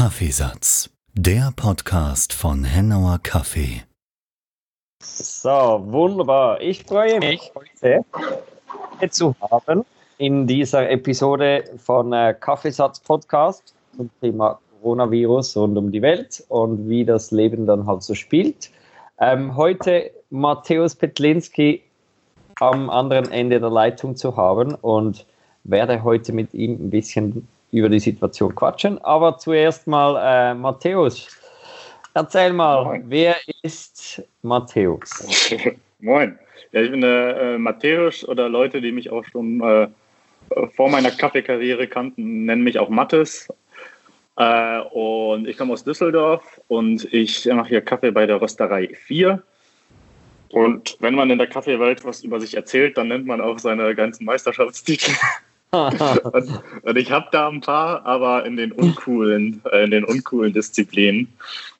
Kaffeesatz, der Podcast von Hennauer Kaffee. So, wunderbar. Ich freue mich heute zu haben in dieser Episode von äh, Kaffeesatz Podcast zum Thema Coronavirus rund um die Welt und wie das Leben dann halt so spielt. Ähm, heute Matthäus Petlinski am anderen Ende der Leitung zu haben und werde heute mit ihm ein bisschen über die Situation quatschen. Aber zuerst mal, äh, Matthäus, erzähl mal, Moin. wer ist Matthäus? Moin. Ja, ich bin äh, Matthäus oder Leute, die mich auch schon äh, vor meiner Kaffeekarriere kannten, nennen mich auch Mattes. Äh, und ich komme aus Düsseldorf und ich mache hier Kaffee bei der Rösterei 4. Und wenn man in der Kaffeewelt was über sich erzählt, dann nennt man auch seine ganzen Meisterschaftstitel. und, und, ich habe da ein paar, aber in den uncoolen, äh, in den uncoolen Disziplinen.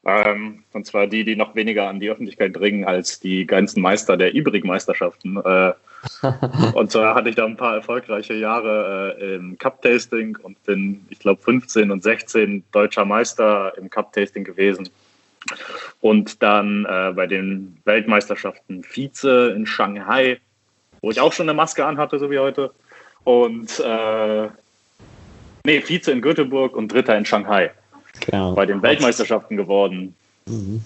Ähm, und zwar die, die noch weniger an die Öffentlichkeit dringen als die ganzen Meister der übrigen Meisterschaften. Äh, und zwar hatte ich da ein paar erfolgreiche Jahre äh, im Cup-Tasting und bin, ich glaube, 15 und 16 deutscher Meister im Cup-Tasting gewesen. Und dann äh, bei den Weltmeisterschaften Vize in Shanghai, wo ich auch schon eine Maske anhatte, so wie heute. Und äh, nee, Vize in Göteborg und Dritter in Shanghai. Genau. Bei den Weltmeisterschaften geworden. Mhm.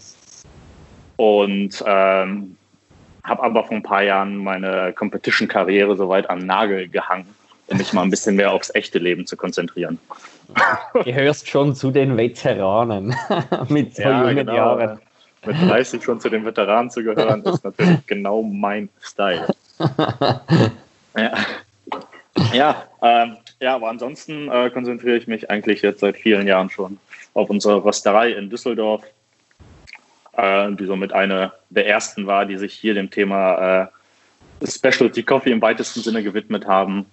Und ähm, habe aber vor ein paar Jahren meine Competition-Karriere soweit am Nagel gehangen, um mich mal ein bisschen mehr aufs echte Leben zu konzentrieren. Gehörst schon zu den Veteranen mit so ja, jungen genau. Jahren. Mit 30 schon zu den Veteranen zu gehören, ist natürlich genau mein Style. ja. Ja, ähm, ja, aber ansonsten äh, konzentriere ich mich eigentlich jetzt seit vielen Jahren schon auf unsere Rösterei in Düsseldorf, äh, die somit eine der ersten war, die sich hier dem Thema äh, Specialty Coffee im weitesten Sinne gewidmet haben.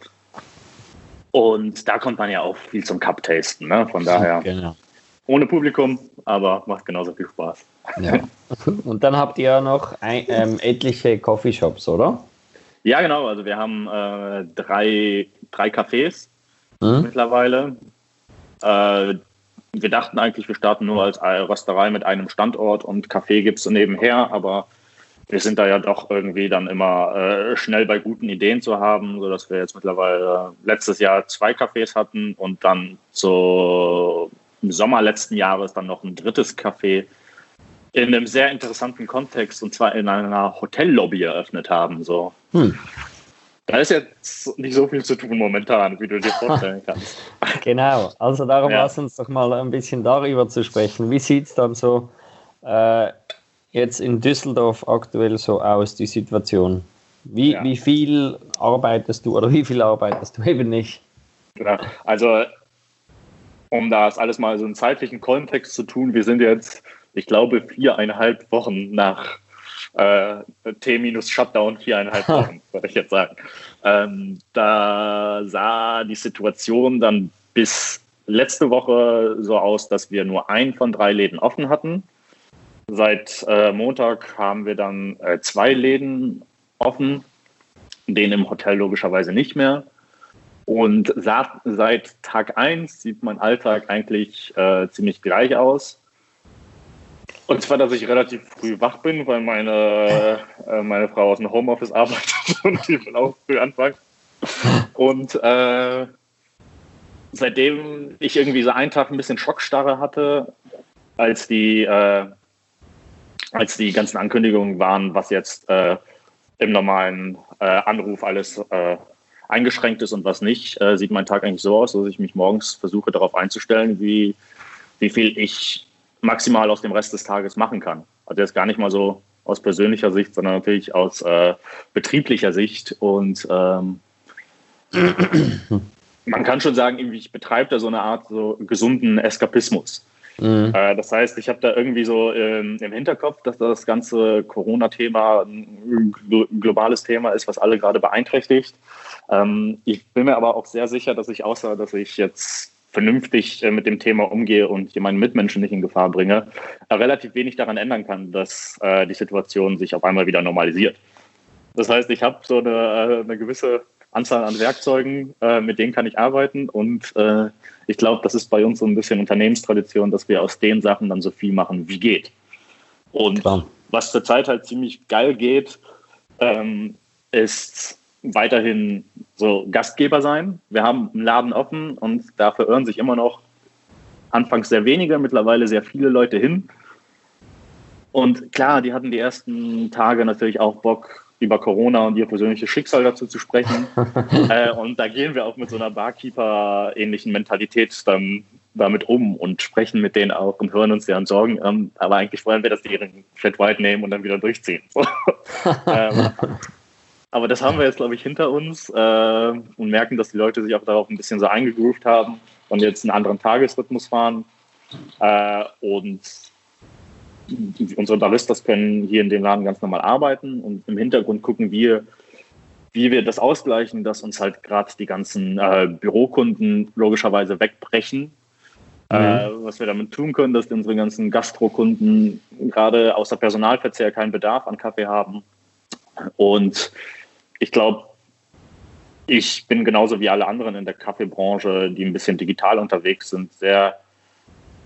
Und da kommt man ja auch viel zum Cup-Tasten. Ne? Von daher genau. ohne Publikum, aber macht genauso viel Spaß. Ja. Und dann habt ihr noch ein, ähm, etliche Coffeeshops, oder? Ja, genau. Also wir haben äh, drei, drei Cafés mhm. mittlerweile. Äh, wir dachten eigentlich, wir starten nur als Rösterei mit einem Standort und Kaffee gibt es nebenher, aber wir sind da ja doch irgendwie dann immer äh, schnell bei guten Ideen zu haben, sodass wir jetzt mittlerweile letztes Jahr zwei Cafés hatten und dann so im Sommer letzten Jahres dann noch ein drittes Café in einem sehr interessanten Kontext und zwar in einer Hotellobby eröffnet haben. So. Hm. Da ist jetzt nicht so viel zu tun momentan, wie du dir vorstellen kannst. genau, also darum ja. lass uns doch mal ein bisschen darüber zu sprechen. Wie sieht es dann so äh, jetzt in Düsseldorf aktuell so aus, die Situation? Wie, ja. wie viel arbeitest du oder wie viel arbeitest du eben nicht? Genau. Also, um das alles mal so einen zeitlichen Kontext zu tun, wir sind jetzt ich glaube, viereinhalb Wochen nach äh, T-Shutdown, viereinhalb Wochen, würde ich jetzt sagen. Ähm, da sah die Situation dann bis letzte Woche so aus, dass wir nur ein von drei Läden offen hatten. Seit äh, Montag haben wir dann äh, zwei Läden offen, den im Hotel logischerweise nicht mehr. Und seit Tag 1 sieht mein Alltag eigentlich äh, ziemlich gleich aus. Und zwar, dass ich relativ früh wach bin, weil meine, äh, meine Frau aus dem Homeoffice arbeitet und die will auch früh anfangen. Und äh, seitdem ich irgendwie so einen Tag ein bisschen Schockstarre hatte, als die, äh, als die ganzen Ankündigungen waren, was jetzt äh, im normalen äh, Anruf alles äh, eingeschränkt ist und was nicht, sieht mein Tag eigentlich so aus, dass ich mich morgens versuche darauf einzustellen, wie, wie viel ich maximal aus dem Rest des Tages machen kann. Also jetzt gar nicht mal so aus persönlicher Sicht, sondern natürlich aus äh, betrieblicher Sicht. Und ähm, man kann schon sagen, ich betreibe da so eine Art so gesunden Eskapismus. Mhm. Äh, das heißt, ich habe da irgendwie so ähm, im Hinterkopf, dass das ganze Corona-Thema ein globales Thema ist, was alle gerade beeinträchtigt. Ähm, ich bin mir aber auch sehr sicher, dass ich außer, dass ich jetzt vernünftig äh, mit dem Thema umgehe und hier meinen Mitmenschen nicht in Gefahr bringe, äh, relativ wenig daran ändern kann, dass äh, die Situation sich auf einmal wieder normalisiert. Das heißt, ich habe so eine, eine, gewisse Anzahl an Werkzeugen, mit denen kann ich arbeiten und ich glaube, das ist bei uns so ein bisschen Unternehmenstradition, dass wir aus den Sachen dann so viel machen, wie geht. Und Klar. was zurzeit halt ziemlich geil geht, ähm, ist weiterhin so Gastgeber sein. Wir haben einen Laden offen und da verirren sich immer noch anfangs sehr wenige, mittlerweile sehr viele Leute hin. Und klar, die hatten die ersten Tage natürlich auch Bock, über Corona und ihr persönliches Schicksal dazu zu sprechen. äh, und da gehen wir auch mit so einer Barkeeper-ähnlichen Mentalität dann damit um und sprechen mit denen auch und hören uns deren Sorgen an. Aber eigentlich wollen wir, dass die ihren Flat White nehmen und dann wieder durchziehen. ähm, aber das haben wir jetzt, glaube ich, hinter uns äh, und merken, dass die Leute sich auch darauf ein bisschen so eingegroovt haben und jetzt einen anderen Tagesrhythmus fahren. Äh, und unsere Baristas können hier in dem Laden ganz normal arbeiten und im Hintergrund gucken wir, wie wir das ausgleichen, dass uns halt gerade die ganzen äh, Bürokunden logischerweise wegbrechen. Mhm. Äh, was wir damit tun können, dass unsere ganzen Gastrokunden gerade außer Personalverzehr keinen Bedarf an Kaffee haben. Und ich glaube, ich bin genauso wie alle anderen in der Kaffeebranche, die ein bisschen digital unterwegs sind, sehr,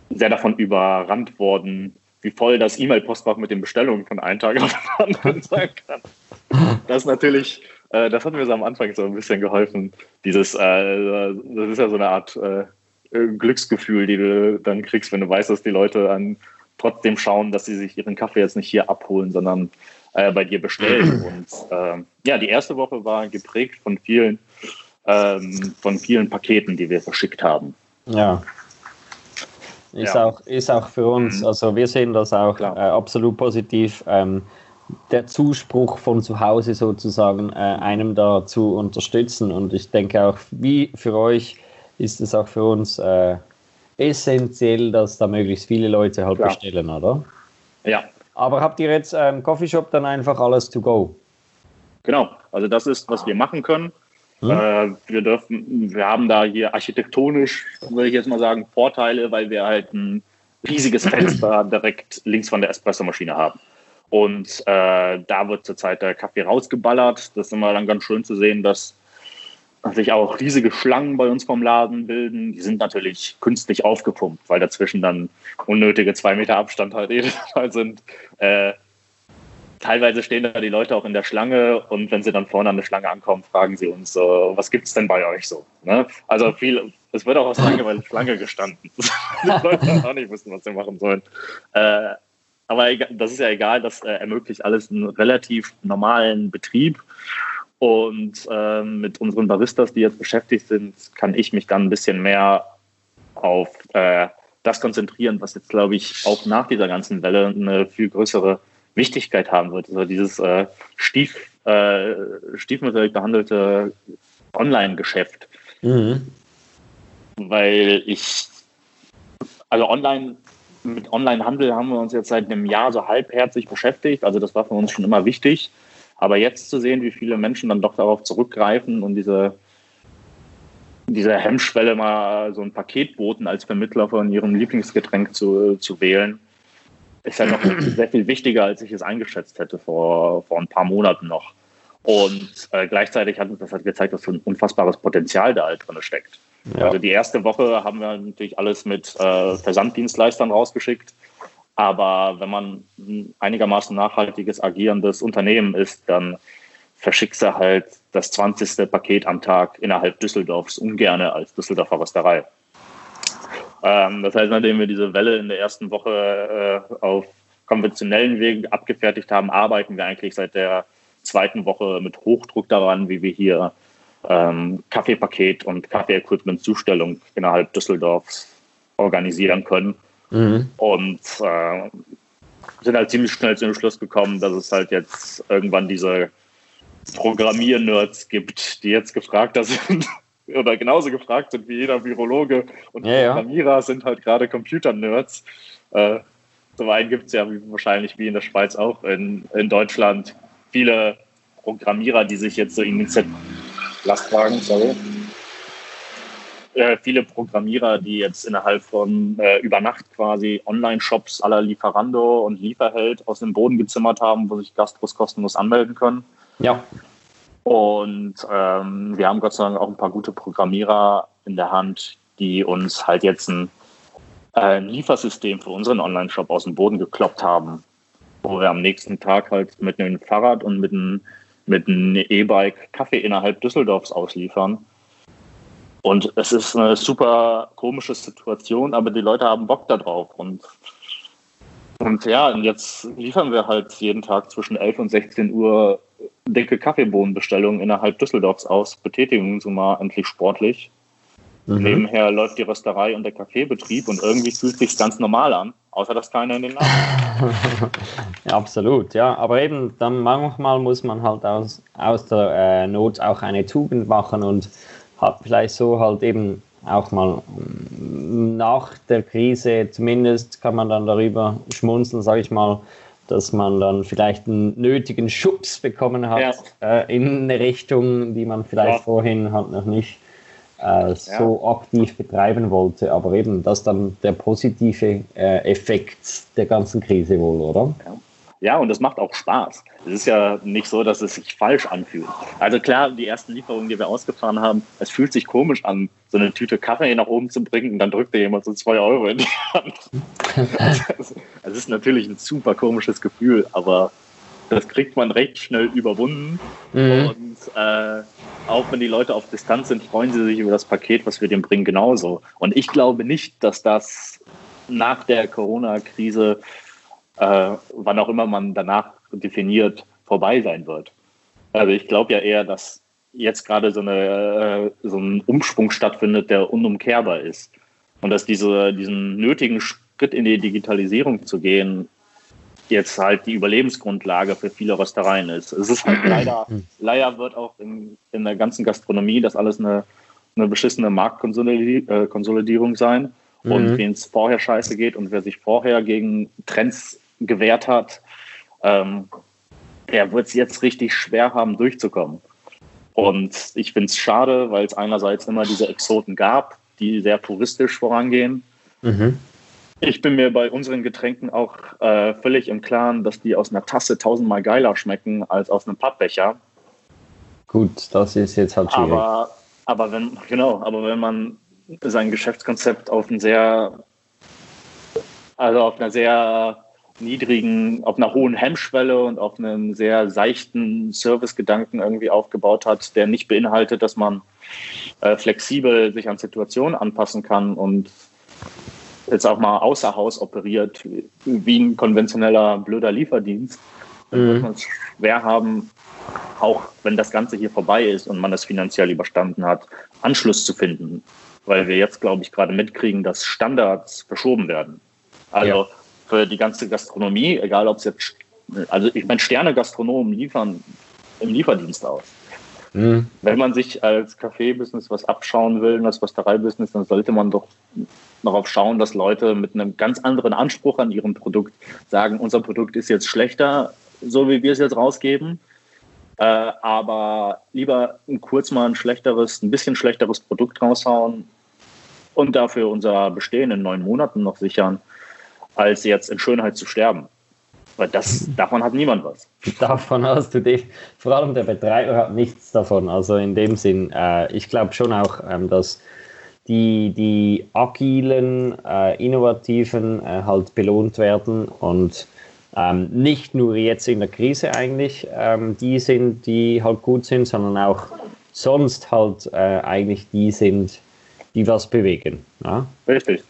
sehr davon überrannt worden, wie voll das E-Mail-Postfach mit den Bestellungen von einem Tag auf den anderen sein kann. Das ist natürlich, äh, das hat mir so am Anfang so ein bisschen geholfen. Dieses, äh, das ist ja so eine Art äh, Glücksgefühl, die du dann kriegst, wenn du weißt, dass die Leute an trotzdem schauen, dass sie sich ihren Kaffee jetzt nicht hier abholen, sondern äh, bei dir bestellen. Und äh, ja, die erste Woche war geprägt von vielen, ähm, von vielen Paketen, die wir verschickt haben. Ja. Ist, ja. auch, ist auch für uns, mhm. also wir sehen das auch äh, absolut positiv. Ähm, der Zuspruch von zu Hause sozusagen äh, einem da zu unterstützen. Und ich denke auch, wie für euch ist es auch für uns äh, essentiell, dass da möglichst viele Leute halt Klar. bestellen, oder? Ja, aber habt ihr jetzt im ähm, Coffeeshop dann einfach alles to go? Genau, also das ist, was wir machen können. Hm. Äh, wir dürfen, wir haben da hier architektonisch, würde ich jetzt mal sagen, Vorteile, weil wir halt ein riesiges Fenster direkt links von der Espressomaschine haben. Und äh, da wird zurzeit der Kaffee rausgeballert. Das ist immer dann ganz schön zu sehen, dass sich auch riesige Schlangen bei uns vom Laden bilden. Die sind natürlich künstlich aufgepumpt, weil dazwischen dann unnötige zwei Meter Abstand halt jedes Mal sind. Äh, teilweise stehen da die Leute auch in der Schlange und wenn sie dann vorne an der Schlange ankommen, fragen sie uns, so, was gibt es denn bei euch so? Ne? Also viel, es wird auch aus Langeweile Schlange gestanden. die Leute auch nicht wissen, was sie machen sollen. Äh, aber das ist ja egal, das äh, ermöglicht alles einen relativ normalen Betrieb. Und ähm, mit unseren Baristas, die jetzt beschäftigt sind, kann ich mich dann ein bisschen mehr auf äh, das konzentrieren, was jetzt, glaube ich, auch nach dieser ganzen Welle eine viel größere Wichtigkeit haben wird. Also dieses äh, Stief, äh, stiefmütterlich behandelte Online-Geschäft. Mhm. Weil ich, also online, mit Online-Handel haben wir uns jetzt seit einem Jahr so halbherzig beschäftigt. Also das war für uns schon immer wichtig. Aber jetzt zu sehen, wie viele Menschen dann doch darauf zurückgreifen und diese, diese Hemmschwelle mal so ein Paketboten als Vermittler von ihrem Lieblingsgetränk zu, zu wählen, ist ja noch sehr viel wichtiger, als ich es eingeschätzt hätte vor, vor ein paar Monaten noch. Und äh, gleichzeitig hat uns das halt gezeigt, dass so ein unfassbares Potenzial da halt drin steckt. Ja. Also die erste Woche haben wir natürlich alles mit äh, Versanddienstleistern rausgeschickt. Aber wenn man ein einigermaßen nachhaltiges agierendes Unternehmen ist, dann verschickst du halt das 20. Paket am Tag innerhalb Düsseldorfs ungerne als Düsseldorfer Rösterei. Ähm, das heißt, nachdem wir diese Welle in der ersten Woche äh, auf konventionellen Wegen abgefertigt haben, arbeiten wir eigentlich seit der zweiten Woche mit Hochdruck daran, wie wir hier ähm, Kaffeepaket und Kaffee-Equipment-Zustellung innerhalb Düsseldorfs organisieren können Mhm. Und äh, sind halt ziemlich schnell zu dem Schluss gekommen, dass es halt jetzt irgendwann diese Programmier-Nerds gibt, die jetzt gefragter sind oder genauso gefragt sind wie jeder Virologe und ja, Programmierer ja. sind halt gerade Computer-Nerds. Äh, zum einen gibt es ja wahrscheinlich wie in der Schweiz auch in, in Deutschland viele Programmierer, die sich jetzt so initiiert. Lastwagen, sorry äh, viele Programmierer, die jetzt innerhalb von äh, über Nacht quasi Online-Shops aller Lieferando und Lieferheld aus dem Boden gezimmert haben, wo sich Gastros kostenlos anmelden können. Ja. Und ähm, wir haben Gott sei Dank auch ein paar gute Programmierer in der Hand, die uns halt jetzt ein, äh, ein Liefersystem für unseren Online-Shop aus dem Boden gekloppt haben, wo wir am nächsten Tag halt mit einem Fahrrad und mit einem mit einem E-Bike Kaffee innerhalb Düsseldorfs ausliefern. Und es ist eine super komische Situation, aber die Leute haben Bock darauf. Und, und ja, und jetzt liefern wir halt jeden Tag zwischen 11 und 16 Uhr dicke Kaffeebohnenbestellungen innerhalb Düsseldorfs aus, betätigen uns mal endlich sportlich. Mhm. Nebenher läuft die Rösterei und der Kaffeebetrieb und irgendwie fühlt sich ganz normal an, außer dass keiner in den Laden ja, Absolut, ja. Aber eben, dann manchmal muss man halt aus, aus der äh, Not auch eine Tugend machen und hat vielleicht so halt eben auch mal mm, nach der Krise, zumindest kann man dann darüber schmunzeln, sage ich mal, dass man dann vielleicht einen nötigen Schubs bekommen hat ja. äh, in eine Richtung, die man vielleicht ja. vorhin halt noch nicht äh, so ja. aktiv betreiben wollte. Aber eben, das dann der positive äh, Effekt der ganzen Krise wohl, oder? Ja. Ja, und das macht auch Spaß. Es ist ja nicht so, dass es sich falsch anfühlt. Also klar, die ersten Lieferungen, die wir ausgefahren haben, es fühlt sich komisch an, so eine Tüte Kaffee nach oben zu bringen und dann drückt dir jemand so zwei Euro in die Hand. Es ist natürlich ein super komisches Gefühl, aber das kriegt man recht schnell überwunden. Mhm. Und äh, auch wenn die Leute auf Distanz sind, freuen sie sich über das Paket, was wir dem bringen, genauso. Und ich glaube nicht, dass das nach der Corona-Krise äh, wann auch immer man danach definiert, vorbei sein wird. Also ich glaube ja eher, dass jetzt gerade so, eine, äh, so ein Umschwung stattfindet, der unumkehrbar ist. Und dass diese, diesen nötigen Schritt in die Digitalisierung zu gehen, jetzt halt die Überlebensgrundlage für viele Röstereien ist. Es ist halt leider, leider wird auch in, in der ganzen Gastronomie das alles eine, eine beschissene Marktkonsolidierung äh, sein. Und mhm. wem es vorher scheiße geht und wer sich vorher gegen Trends gewährt hat, ähm, der wird es jetzt richtig schwer haben, durchzukommen. Und ich finde es schade, weil es einerseits immer diese Exoten gab, die sehr puristisch vorangehen. Mhm. Ich bin mir bei unseren Getränken auch äh, völlig im Klaren, dass die aus einer Tasse tausendmal geiler schmecken als aus einem Pappbecher. Gut, das ist jetzt halt schwierig. Aber, aber wenn, genau, aber wenn man sein Geschäftskonzept auf ein sehr, also auf einer sehr niedrigen, auf einer hohen Hemmschwelle und auf einen sehr seichten Servicegedanken irgendwie aufgebaut hat, der nicht beinhaltet, dass man äh, flexibel sich an Situationen anpassen kann und jetzt auch mal außer Haus operiert, wie ein konventioneller blöder Lieferdienst, dann mhm. wird man es schwer haben, auch wenn das Ganze hier vorbei ist und man es finanziell überstanden hat, Anschluss zu finden. Weil wir jetzt, glaube ich, gerade mitkriegen, dass Standards verschoben werden. Also ja für die ganze Gastronomie, egal ob es jetzt, also ich meine, Sterne-Gastronomen liefern im Lieferdienst aus. Mhm. Wenn man sich als Kaffee-Business was abschauen will, das Rösterei-Business, dann sollte man doch darauf schauen, dass Leute mit einem ganz anderen Anspruch an ihrem Produkt sagen, unser Produkt ist jetzt schlechter, so wie wir es jetzt rausgeben. Äh, aber lieber kurz mal ein schlechteres, ein bisschen schlechteres Produkt raushauen und dafür unser Bestehen in neun Monaten noch sichern, als jetzt in Schönheit zu sterben. Weil das, davon hat niemand was. Davon hast du dich, vor allem der Betreiber hat nichts davon. Also in dem Sinn, äh, ich glaube schon auch, ähm, dass die, die agilen, äh, innovativen äh, halt belohnt werden und ähm, nicht nur jetzt in der Krise eigentlich ähm, die sind, die halt gut sind, sondern auch sonst halt äh, eigentlich die sind, die was bewegen. Ja? Richtig.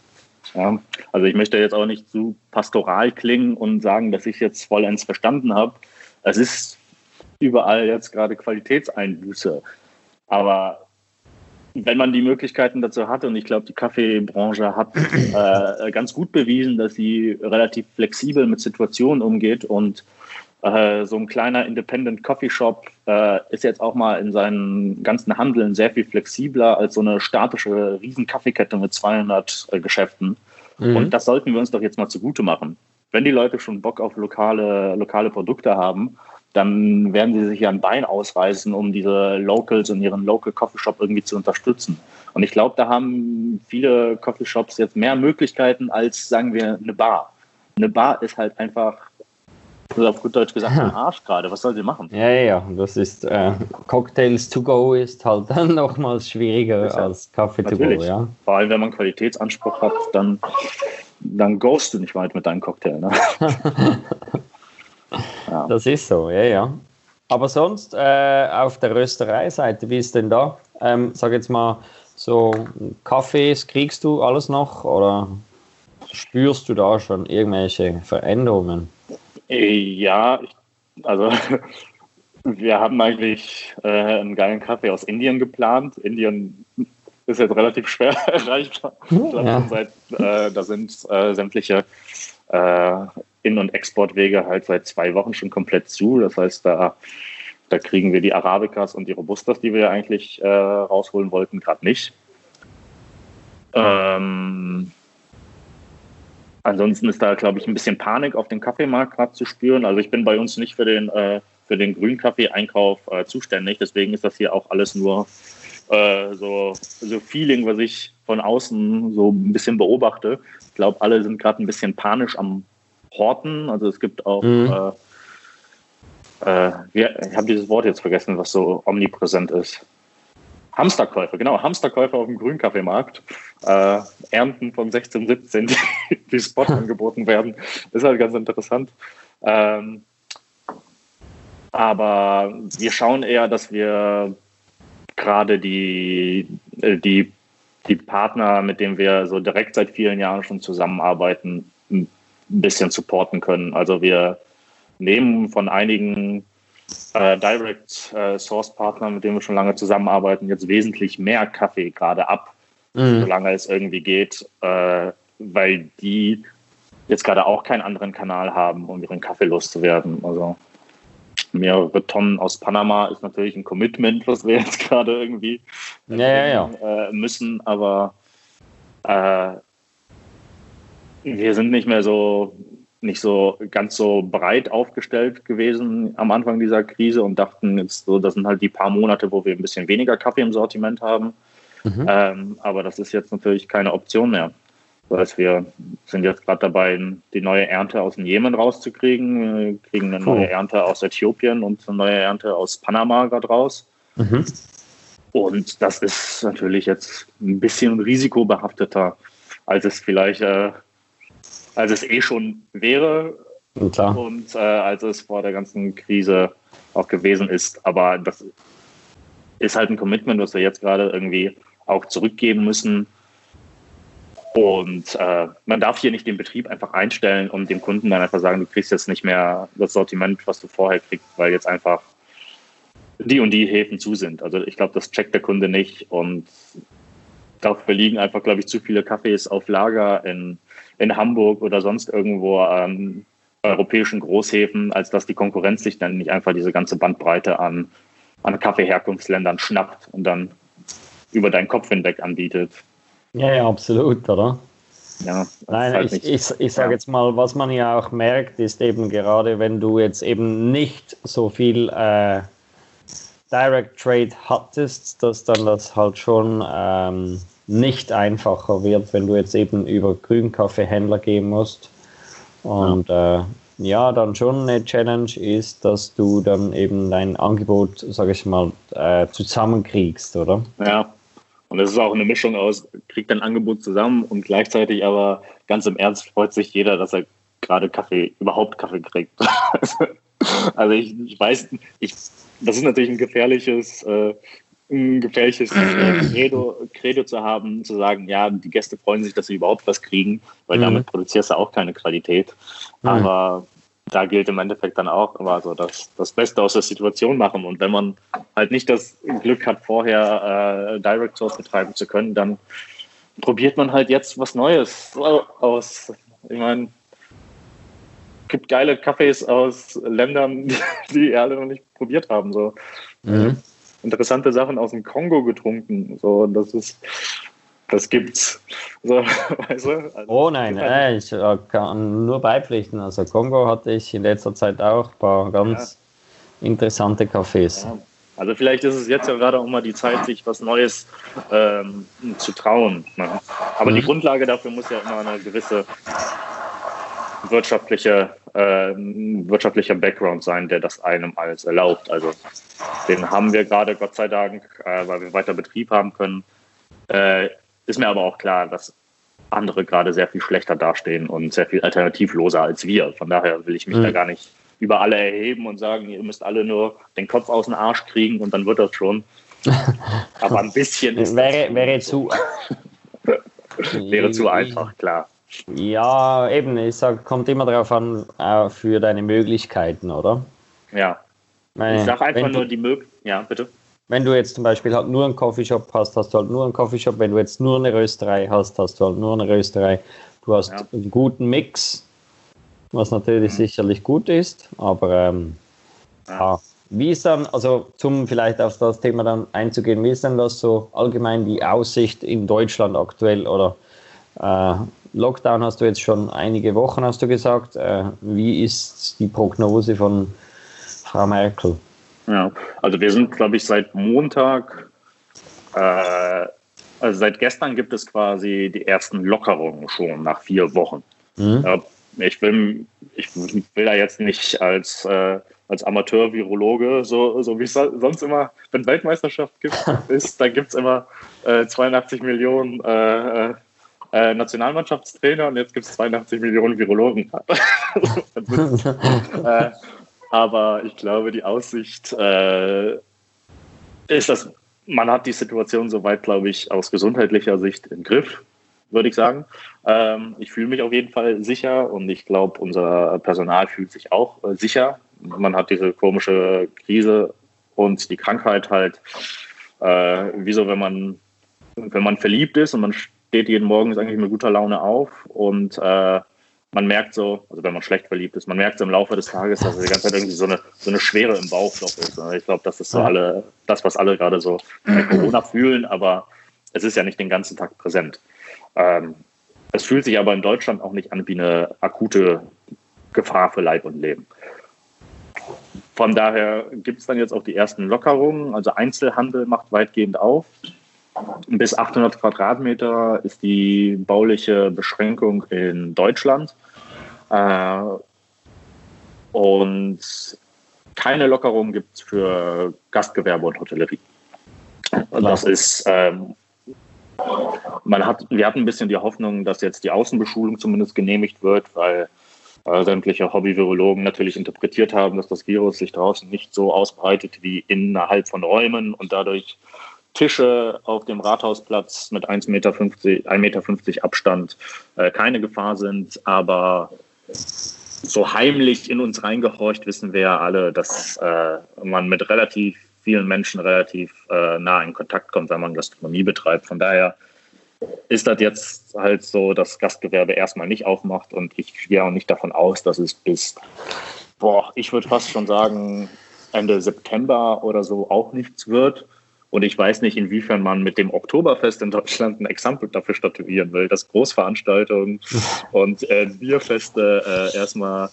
Ja, also ich möchte jetzt auch nicht zu pastoral klingen und sagen, dass ich jetzt vollends verstanden habe. Es ist überall jetzt gerade Qualitätseinbüße. Aber wenn man die Möglichkeiten dazu hat, und ich glaube, die Kaffeebranche hat äh, ganz gut bewiesen, dass sie relativ flexibel mit Situationen umgeht und äh, so ein kleiner Independent Coffee Shop äh, ist jetzt auch mal in seinen ganzen Handeln sehr viel flexibler als so eine statische Riesenkaffeekette mit 200 äh, Geschäften. Mhm. Und das sollten wir uns doch jetzt mal zugute machen. Wenn die Leute schon Bock auf lokale, lokale Produkte haben, dann werden sie sich ja ein Bein ausreißen, um diese Locals und ihren Local Coffee Shop irgendwie zu unterstützen. Und ich glaube, da haben viele Coffee Shops jetzt mehr Möglichkeiten als, sagen wir, eine Bar. Eine Bar ist halt einfach Also auf gut Deutsch gesagt, ein Arsch gerade. Was soll sie machen? Ja, ja, das ist äh, Cocktails to go ist halt dann nochmals schwieriger ja, als Kaffee to go, ja. Vor allem, wenn man Qualitätsanspruch hat, dann, dann goest du nicht weit mit deinem Cocktail. Ne? ja. Das ist so, ja, ja. Aber sonst äh, auf der Röstereiseite, wie ist denn da? Ähm, sag jetzt mal, so Kaffees kriegst du alles noch oder spürst du da schon irgendwelche Veränderungen? Ja, also wir haben eigentlich äh, einen geilen Kaffee aus Indien geplant. Indien ist jetzt relativ schwer erreichbar. Ja. Seit, äh, da sind äh, sämtliche äh, In- und Exportwege halt seit zwei Wochen schon komplett zu. Das heißt, da, da kriegen wir die Arabicas und die Robustas, die wir ja eigentlich äh, rausholen wollten, gerade nicht. Ähm, ansonsten ist da, glaube ich, ein bisschen Panik auf dem Kaffeemarkt gerade zu spüren. Also ich bin bei uns nicht für den, äh, für den Grünkaffee-Einkauf äh, zuständig. Deswegen ist das hier auch alles nur äh, so, so Feeling, was ich von außen so ein bisschen beobachte. Ich glaube, alle sind gerade ein bisschen panisch am Horten. Also es gibt auch, mhm. äh, äh, ich habe dieses Wort jetzt vergessen, was so omnipräsent ist. Hamsterkäufe, genau, Hamsterkäufe auf dem Grünkaffeemarkt. Äh, Ernten von 16, 17, die, die Spot angeboten werden. Das ist halt ganz interessant. Ähm, aber wir schauen eher, dass wir gerade die, äh, die, die Partner, mit denen wir so direkt seit vielen Jahren schon zusammenarbeiten, ein bisschen supporten können. Also wir nehmen von einigen äh, Direct äh, Source Partnern, mit denen wir schon lange zusammenarbeiten, jetzt wesentlich mehr Kaffee gerade ab, mhm. solange es irgendwie geht, äh, weil die jetzt gerade auch keinen anderen Kanal haben, um ihren Kaffee loszuwerden. Also mehrere Tonnen aus Panama ist natürlich ein Commitment, was wir jetzt gerade irgendwie ja, ja, ja. Äh, müssen, aber äh, wir sind nicht mehr so nicht so ganz so breit aufgestellt gewesen am Anfang dieser Krise und dachten jetzt so, das sind halt die paar Monate, wo wir ein bisschen weniger Kaffee im Sortiment haben. Mhm. Ähm, aber das ist jetzt natürlich keine Option mehr. Weil wir sind jetzt gerade dabei, die neue Ernte aus dem Jemen rauszukriegen. Wir kriegen eine neue Ernte aus Äthiopien und eine neue Ernte aus Panama gerade raus. Mhm. Und das ist natürlich jetzt ein bisschen risikobehafteter, als es vielleicht äh, als es eh schon wäre Klar. und äh, als es vor der ganzen Krise auch gewesen ist. Aber das ist halt ein Commitment, was wir jetzt gerade irgendwie auch zurückgeben müssen. Und äh, man darf hier nicht den Betrieb einfach einstellen und dem Kunden dann einfach sagen, du kriegst jetzt nicht mehr das Sortiment, was du vorher kriegst, weil jetzt einfach die und die Häfen zu sind. Also ich glaube, das checkt der Kunde nicht und dafür liegen einfach, glaube ich, zu viele Kaffees auf Lager in, in Hamburg oder sonst irgendwo an europäischen Großhäfen, als dass die Konkurrenz sich dann nicht einfach diese ganze Bandbreite an, an Kaffeeherkunftsländern schnappt und dann über deinen Kopf hinweg anbietet. Ja, ja, absolut, oder? Ja, Nein, halt ich, ich, ich sage ja. jetzt mal, was man ja auch merkt, ist eben gerade, wenn du jetzt eben nicht so viel äh, Direct Trade hattest, dass dann das halt schon ähm, nicht einfacher wird, wenn du jetzt eben über Grünkaffeehändler gehen musst. Und ja. Äh, ja, dann schon eine Challenge ist, dass du dann eben dein Angebot, sage ich mal, äh, zusammenkriegst, oder? Ja. Und es ist auch eine Mischung aus, kriegt ein Angebot zusammen und gleichzeitig aber ganz im Ernst freut sich jeder, dass er gerade Kaffee, überhaupt Kaffee kriegt. also ich, ich weiß, ich das ist natürlich ein gefährliches, äh, ein gefährliches Credo, Credo zu haben, zu sagen, ja, die Gäste freuen sich, dass sie überhaupt was kriegen, weil mhm. damit produzierst du auch keine Qualität. Mhm. Aber da gilt im Endeffekt dann auch immer so das, das Beste aus der Situation machen. Und wenn man halt nicht das Glück hat, vorher äh, Direct Source betreiben zu können, dann probiert man halt jetzt was Neues aus. Ich meine, gibt geile Cafés aus Ländern, die alle noch nicht probiert haben. So. Mhm. Interessante Sachen aus dem Kongo getrunken. So, das ist, das gibt's. So, weißt du? also, oh nein, äh, ich äh, kann nur beipflichten. Also Kongo hatte ich in letzter Zeit auch ein paar ganz ja. interessante Cafés. Ja. Also vielleicht ist es jetzt ja gerade auch mal die Zeit, sich was Neues ähm, zu trauen. Ne? Aber mhm. die Grundlage dafür muss ja immer eine gewisse wirtschaftliche äh, wirtschaftlicher Background sein, der das einem alles erlaubt. Also den haben wir gerade, Gott sei Dank, äh, weil wir weiter Betrieb haben können. Äh, ist mir aber auch klar, dass andere gerade sehr viel schlechter dastehen und sehr viel alternativloser als wir. Von daher will ich mich mhm. da gar nicht über alle erheben und sagen, ihr müsst alle nur den Kopf aus dem Arsch kriegen und dann wird das schon. Aber ein bisschen ist wäre, wäre zu wäre zu einfach, klar. Ja, eben, ich sag, kommt immer darauf an, äh, für deine Möglichkeiten, oder? Ja. Meine, ich sage einfach nur die Möglichkeiten. Ja, bitte. Wenn du jetzt zum Beispiel halt nur einen Coffeeshop hast, hast du halt nur einen Coffeeshop. Wenn du jetzt nur eine Rösterei hast, hast du halt nur eine Rösterei. Du hast ja. einen guten Mix, was natürlich mhm. sicherlich gut ist, aber ähm, ja. ja. Wie ist dann, also zum vielleicht auf das Thema dann einzugehen, wie ist denn das so allgemein die Aussicht in Deutschland aktuell oder äh, Lockdown hast du jetzt schon einige Wochen, hast du gesagt. Äh, wie ist die Prognose von Frau Merkel? Ja, also wir sind, glaube ich, seit Montag, äh, also seit gestern gibt es quasi die ersten Lockerungen schon nach vier Wochen. Mhm. ich, will, ich will da jetzt nicht als äh, als Amateur-Virologe, so, so wie es sonst immer, wenn Weltmeisterschaft gibt, ist, dann gibt es immer äh, 82 Millionen äh, Nationalmannschaftstrainer und jetzt gibt es 82 Millionen Virologen. Äh, aber ich glaube, die Aussicht äh, ist, dass man hat die Situation soweit, glaube ich, aus gesundheitlicher Sicht im Griff, würde ich sagen. Ähm, ich fühle mich auf jeden Fall sicher und ich glaube, unser Personal fühlt sich auch äh, sicher man hat diese komische Krise und die Krankheit halt, äh, wie so, wenn man, wenn man verliebt ist und man steht jeden Morgen ist eigentlich mit guter Laune auf und äh, man merkt so, also wenn man schlecht verliebt ist, man merkt so im Laufe des Tages, dass die ganze Zeit irgendwie so eine, so eine Schwere im Bauch doch ist. Ich glaube, das ist so alle, das, was alle gerade so bei Corona fühlen, aber es ist ja nicht den ganzen Tag präsent. Ähm, es fühlt sich aber in Deutschland auch nicht an wie eine akute Gefahr für Leib und Leben. Von daher gibt es dann jetzt auch die ersten Lockerungen. Also Einzelhandel macht weitgehend auf. Bis 800 Quadratmeter ist die bauliche Beschränkung in Deutschland. Äh, und keine Lockerung gibt es für Gastgewerbe und Hotellerie. Das ist, ähm, man hat, wir hatten ein bisschen die Hoffnung, dass jetzt die Außenbeschulung zumindest genehmigt wird, weil äh, sämtliche Hobby-Virologen natürlich interpretiert haben, dass das Virus sich draußen nicht so ausbreitet wie innerhalb von Räumen und dadurch Tische auf dem Rathausplatz mit 1,50 Meter, 1,50 Meter Abstand äh, keine Gefahr sind, aber so heimlich in uns reingehorcht wissen wir ja alle, dass äh, man mit relativ vielen Menschen relativ äh, nah in Kontakt kommt, wenn man Gastronomie betreibt. Von daher ist das jetzt halt so, dass Gastgewerbe erstmal nicht aufmacht und ich gehe auch nicht davon aus, dass es bis, boah, ich würde fast schon sagen, Ende September oder so auch nichts wird. Und ich weiß nicht, inwiefern man mit dem Oktoberfest in Deutschland ein Exempel dafür statuieren will, dass Großveranstaltungen und äh, Bierfeste äh, erstmal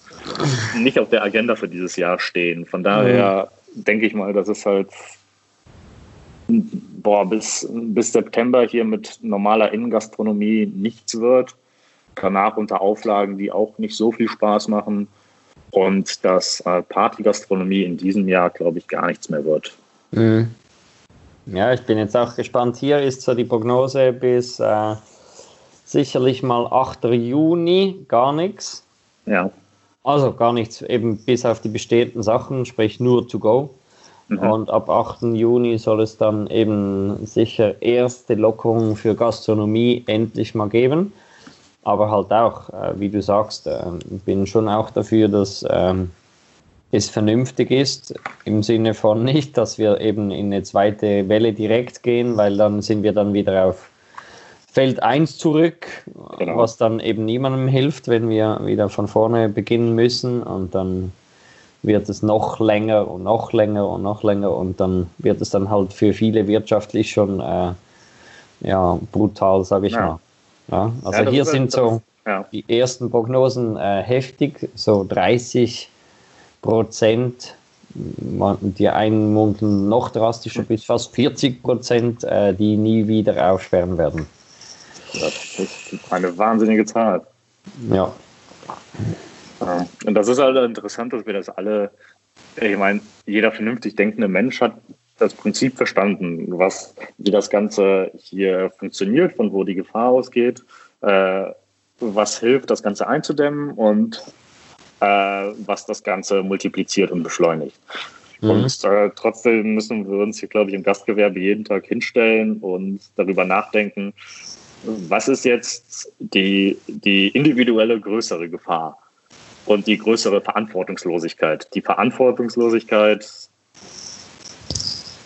nicht auf der Agenda für dieses Jahr stehen. Von daher mhm. denke ich mal, dass es halt boah, bis, bis September hier mit normaler Innengastronomie nichts wird. Danach unter Auflagen, die auch nicht so viel Spaß machen. Und dass äh, Partygastronomie in diesem Jahr, glaube ich, gar nichts mehr wird. Mhm. Ja, ich bin jetzt auch gespannt. Hier ist so die Prognose bis äh, sicherlich mal 8. Juni gar nichts. Ja. Also gar nichts, eben bis auf die bestehenden Sachen, sprich nur to go. Mhm. Und ab 8. Juni soll es dann eben sicher erste Lockerungen für Gastronomie endlich mal geben. Aber halt auch, äh, wie du sagst, äh, bin schon auch dafür, dass ähm, es vernünftig ist, im Sinne von nicht, dass wir eben in eine zweite Welle direkt gehen, weil dann sind wir dann wieder auf Feld 1 zurück, genau. was dann eben niemandem hilft, wenn wir wieder von vorne beginnen müssen und dann wird es noch länger und noch länger und noch länger und dann wird es dann halt für viele wirtschaftlich schon äh, ja, brutal, sage ich ja. mal. Ja, also ja, hier sind so ja. die ersten Prognosen äh, heftig, so 30 Prozent, die einen munkeln noch drastischer bis fast 40 Prozent, äh, die nie wieder aufsperren werden. Das ist eine wahnsinnige Zahl. Ja. Ja. Und das ist halt interessant, dass wir das alle, ich meine, jeder vernünftig denkende Mensch hat das Prinzip verstanden, was, wie das Ganze hier funktioniert, von wo die Gefahr ausgeht, äh, was hilft, das Ganze einzudämmen und was das Ganze multipliziert und beschleunigt. Mhm. Und äh, trotzdem müssen wir uns hier, glaube ich, im Gastgewerbe jeden Tag hinstellen und darüber nachdenken, was ist jetzt die, die individuelle größere Gefahr und die größere Verantwortungslosigkeit. Die Verantwortungslosigkeit,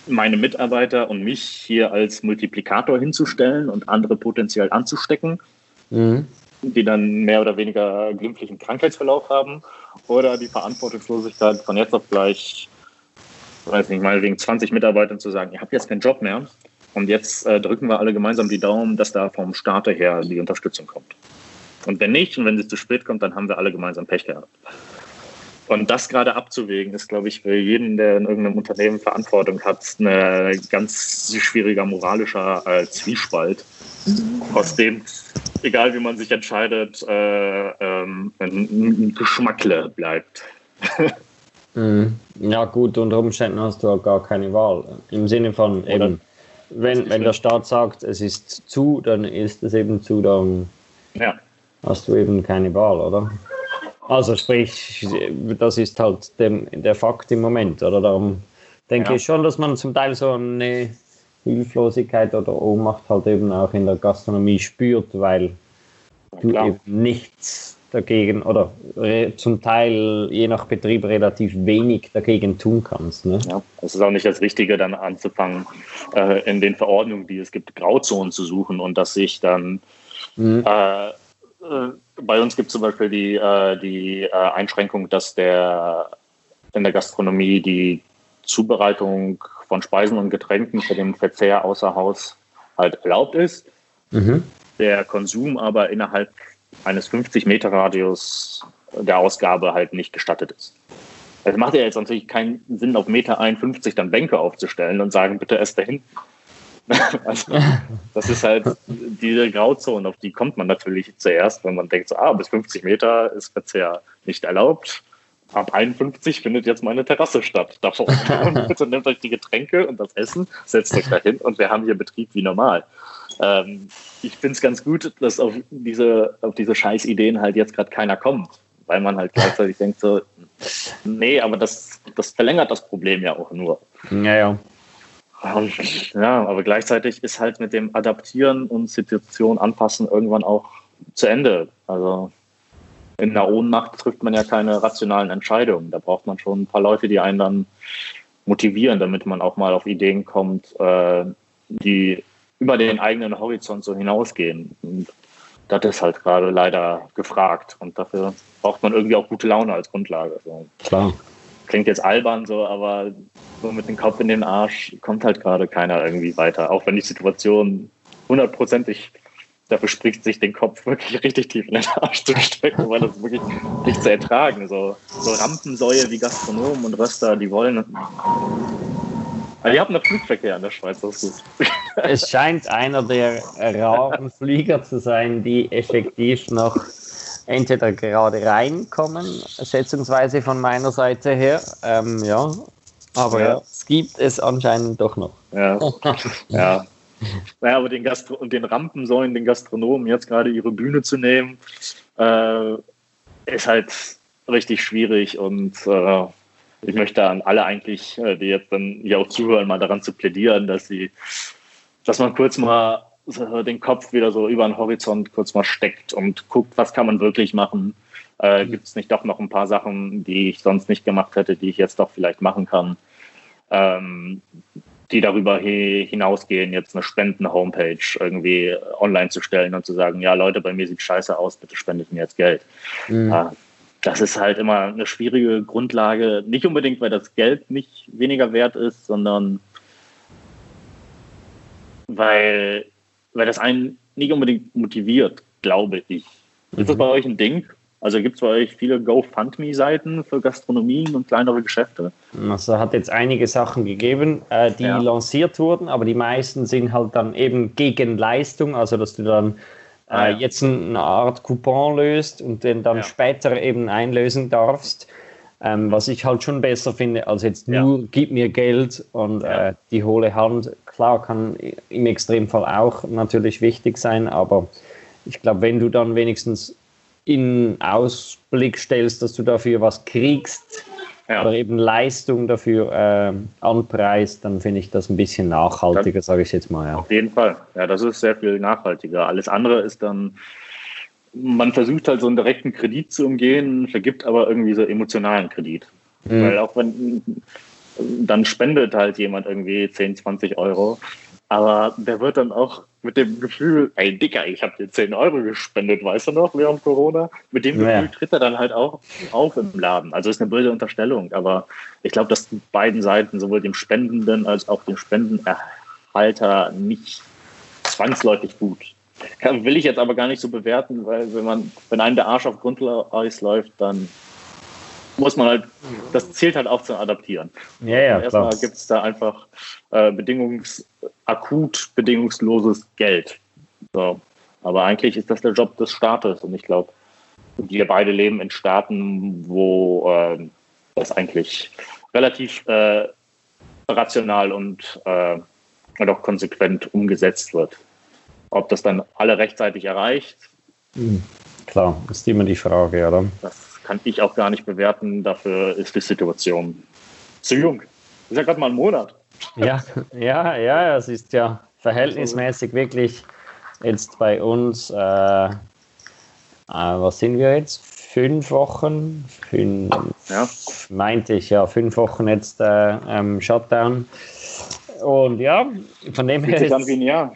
meine Mitarbeiter und mich hier als Multiplikator hinzustellen und andere potenziell anzustecken, mhm. Die dann mehr oder weniger glimpflichen Krankheitsverlauf haben, oder die Verantwortungslosigkeit von jetzt auf gleich, weiß nicht mal, wegen 20 Mitarbeitern zu sagen, ihr habt jetzt keinen Job mehr, und jetzt äh, drücken wir alle gemeinsam die Daumen, dass da vom Starter her die Unterstützung kommt. Und wenn nicht und wenn sie zu spät kommt, dann haben wir alle gemeinsam Pech gehabt. Und das gerade abzuwägen, ist, glaube ich, für jeden, der in irgendeinem Unternehmen Verantwortung hat, ein ganz schwieriger moralischer äh, Zwiespalt, aus dem, egal wie man sich entscheidet, äh, ähm, ein Geschmackle bleibt. Mhm. Ja, gut, unter Umständen hast du auch gar keine Wahl. Im Sinne von eben, wenn, wenn der Staat sagt, es ist zu, dann ist es eben zu, dann ja. hast du eben keine Wahl, oder? Also sprich, das ist halt dem, der Fakt im Moment, oder? Darum denke ja. ich schon, dass man zum Teil so eine Hilflosigkeit oder Ohnmacht halt eben auch in der Gastronomie spürt, weil du eben nichts dagegen oder zum Teil je nach Betrieb relativ wenig dagegen tun kannst. Ne? Ja, es ist auch nicht das Richtige, dann anzufangen, äh, in den Verordnungen, die es gibt, Grauzonen zu suchen und dass sich dann mhm. äh, äh, bei uns gibt es zum Beispiel die, äh, die äh, Einschränkung, dass der in der Gastronomie die Zubereitung von Speisen und Getränken für den Verzehr außer Haus halt erlaubt ist. Mhm. Der Konsum aber innerhalb eines 50-Meter-Radius der Ausgabe halt nicht gestattet ist. Es macht ja jetzt natürlich keinen Sinn, auf Meter 51 dann Bänke aufzustellen und sagen, bitte erst dahin. also, das ist halt diese Grauzone, auf die kommt man natürlich zuerst, wenn man denkt, so, ah, bis 50 Meter ist Verzehr nicht erlaubt. Ab 51 findet jetzt meine Terrasse statt. Davor. bitte nehmt euch die Getränke und das Essen, setzt euch dahin und wir haben hier Betrieb wie normal. Ähm, ich finde es ganz gut, dass auf diese, auf diese Scheißideen halt jetzt gerade keiner kommt, weil man halt gleichzeitig denkt so, nee, aber das, das verlängert das Problem ja auch nur. Ja, ja. Und, ja, aber gleichzeitig ist halt mit dem Adaptieren und Situation anpassen irgendwann auch zu Ende. Also in der Ohnmacht trifft man ja keine rationalen Entscheidungen. Da braucht man schon ein paar Leute, die einen dann motivieren, damit man auch mal auf Ideen kommt, äh, die über den eigenen Horizont so hinausgehen. Und das ist halt gerade leider gefragt. Und dafür braucht man irgendwie auch gute Laune als Grundlage. So. Klar. Klingt jetzt albern so, aber so mit dem Kopf in den Arsch kommt halt gerade keiner irgendwie weiter. Auch wenn die Situation hundertprozentig dafür spricht, sich den Kopf wirklich richtig tief in den Arsch zu stecken, weil das wirklich nicht zu ertragen. So, so Rampensäue wie Gastronomen und Röster, die wollen aber ihr habt noch Flugverkehr in der Schweiz, das ist gut. Es scheint einer der raren Flieger zu sein, die effektiv noch entweder gerade reinkommen, schätzungsweise von meiner Seite her. Ähm, ja, aber ja. es gibt es anscheinend doch noch. Ja. ja. Naja, aber den, Gastro und den Rampensäulen, den Gastronomen jetzt gerade ihre Bühne zu nehmen, äh, ist halt richtig schwierig und äh, ich möchte an alle eigentlich, äh, die jetzt dann hier auch zuhören, mal daran zu plädieren, dass sie, dass man kurz mal den Kopf wieder so über den Horizont kurz mal steckt und guckt, was kann man wirklich machen. Äh, mhm. Gibt es nicht doch noch ein paar Sachen, die ich sonst nicht gemacht hätte, die ich jetzt doch vielleicht machen kann, ähm, die darüber hinausgehen, jetzt eine Spenden-Homepage irgendwie online zu stellen und zu sagen, ja Leute, bei mir sieht scheiße aus, bitte spendet mir jetzt Geld. Mhm. Äh, das ist halt immer eine schwierige Grundlage. Nicht unbedingt, weil das Geld nicht weniger wert ist, sondern weil, weil das einen nicht unbedingt motiviert, glaube ich. Ist das mhm. bei euch ein Ding? Also gibt es bei euch viele GoFundMe-Seiten für Gastronomien und kleinere Geschäfte? Also hat jetzt einige Sachen gegeben, äh, die ja. lanciert wurden, aber die meisten sind halt dann eben gegen Leistung, also dass du dann ah, äh, ja. jetzt eine Art Coupon löst und den dann ja. später eben einlösen darfst. Ähm, was ich halt schon besser finde, als jetzt nur ja. gib mir Geld und äh, die hohle Hand. Klar, kann im Extremfall auch natürlich wichtig sein, aber ich glaube, wenn du dann wenigstens in Ausblick stellst, dass du dafür was kriegst ja. oder eben Leistung dafür äh, anpreist, dann finde ich das ein bisschen nachhaltiger, sage ich jetzt mal. Ja. Auf jeden Fall. Ja, das ist sehr viel nachhaltiger. Alles andere ist dann, man versucht halt so einen direkten Kredit zu umgehen, vergibt aber irgendwie so emotionalen Kredit. Mhm. Weil auch wenn, dann spendet halt jemand irgendwie 10, 20 Euro aber der wird dann auch mit dem Gefühl, ey Dicker, ich habe dir 10 Euro gespendet, weißt du noch, während Corona? Mit dem Gefühl ja. tritt er dann halt auch auf im Laden. Also ist eine böse Unterstellung, aber ich glaube, dass beiden Seiten, sowohl dem Spendenden als auch dem Spendenerhalter, nicht zwangsläufig gut. Will ich jetzt aber gar nicht so bewerten, weil wenn man, wenn einem der Arsch auf Grundeis läuft, dann muss man halt, das zählt halt auch zu adaptieren. Ja, ja, Erstmal gibt es da einfach äh, bedingungs, akut bedingungsloses Geld. So. Aber eigentlich ist das der Job des Staates und ich glaube, wir beide leben in Staaten, wo äh, das eigentlich relativ äh, rational und, äh, und auch konsequent umgesetzt wird. Ob das dann alle rechtzeitig erreicht? Hm, klar, ist immer die Frage, oder? Das kann ich auch gar nicht bewerten. Dafür ist die Situation zu jung. Das ist ja gerade mal ein Monat. Ja, ja, ja, es ist ja verhältnismäßig wirklich jetzt bei uns, äh, äh, was sind wir jetzt? Fünf Wochen? Fünf, ja. Meinte ich, ja, fünf Wochen jetzt äh, ähm, Shutdown. Und ja, von dem her. Sich an wie ein Jahr.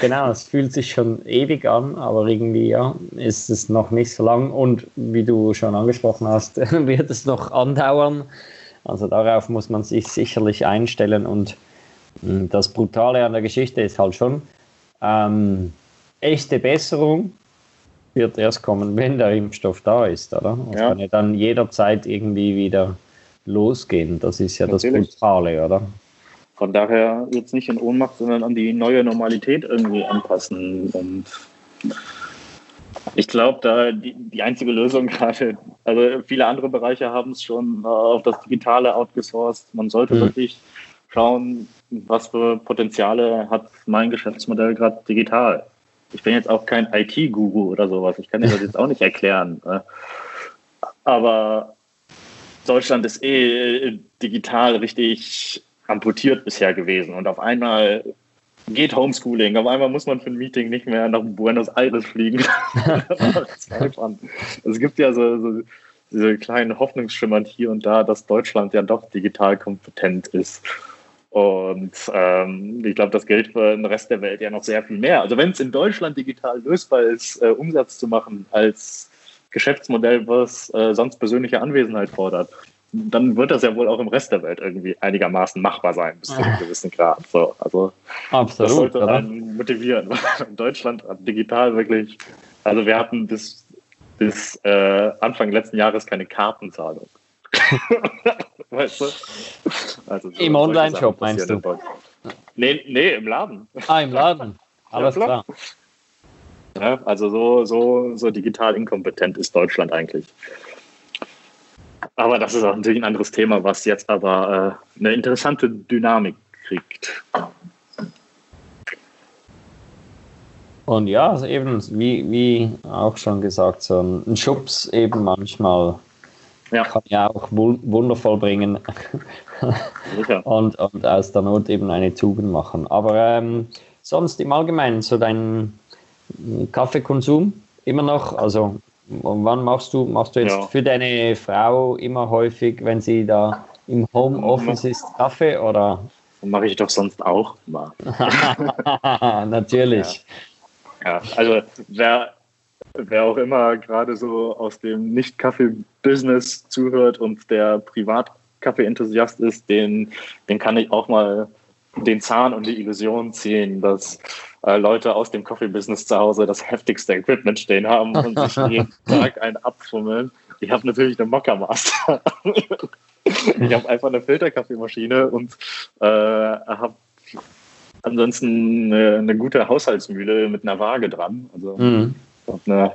Genau, es fühlt sich schon ewig an, aber irgendwie ja, ist es noch nicht so lang. Und wie du schon angesprochen hast, wird es noch andauern. Also darauf muss man sich sicherlich einstellen. Und hm, das Brutale an der Geschichte ist halt schon, ähm, echte Besserung wird erst kommen, wenn der Impfstoff da ist, oder? Das ja. kann ja dann jederzeit irgendwie wieder losgehen. Das ist ja Natürlich. das Brutale, oder? Von daher jetzt nicht in Ohnmacht, sondern an die neue Normalität irgendwie anpassen. Und ich glaube, da die, die einzige Lösung gerade, also viele andere Bereiche haben es schon äh, auf das Digitale outgesourced. Man sollte mhm. wirklich schauen, was für Potenziale hat mein Geschäftsmodell gerade digital. Ich bin jetzt auch kein IT-Guru oder sowas. Ich kann dir das jetzt auch nicht erklären. Ne? Aber Deutschland ist eh digital richtig amputiert bisher gewesen. Und auf einmal geht Homeschooling. Auf einmal muss man für ein Meeting nicht mehr nach Buenos Aires fliegen. es gibt ja so, so diese kleinen Hoffnungsschimmern hier und da, dass Deutschland ja doch digital kompetent ist. Und ähm, ich glaube, das gilt für den Rest der Welt ja noch sehr viel mehr. Also wenn es in Deutschland digital lösbar ist, äh, Umsatz zu machen als Geschäftsmodell, was äh, sonst persönliche Anwesenheit fordert, dann wird das ja wohl auch im Rest der Welt irgendwie einigermaßen machbar sein, bis zu einem gewissen Grad. So, also Absolut, das sollte einen motivieren. In Deutschland hat digital wirklich, also wir hatten bis, bis äh, Anfang letzten Jahres keine Kartenzahlung. weißt du? Also so Im Online-Shop meinst du? Nee, nee, im Laden. Ah, im Laden. Alles ja, klar. Ja, also so, so, so digital inkompetent ist Deutschland eigentlich. Aber das ist auch natürlich ein anderes Thema, was jetzt aber äh, eine interessante Dynamik kriegt. Und ja, also eben, wie, wie auch schon gesagt, so ein Schubs eben manchmal ja. kann ja auch wundervoll bringen und, und aus der Not eben eine Tugend machen. Aber ähm, sonst im Allgemeinen, so dein Kaffeekonsum immer noch, also und wann machst du, machst du jetzt ja. für deine Frau immer häufig, wenn sie da im Homeoffice ist, Kaffee oder? Mache ich doch sonst auch immer. Natürlich. Ja. ja, also wer, wer auch immer gerade so aus dem Nicht-Kaffee-Business zuhört und der Privat-Kaffee-Enthusiast ist, den, den kann ich auch mal den Zahn und die Illusion ziehen, dass äh, Leute aus dem Coffee-Business zu Hause das heftigste Equipment stehen haben und sich jeden Tag einen abfummeln. Ich habe natürlich eine Mocker Master. ich habe einfach eine Filterkaffeemaschine und äh, habe ansonsten eine, eine, gute Haushaltsmühle mit einer Waage dran. Also mhm. eine,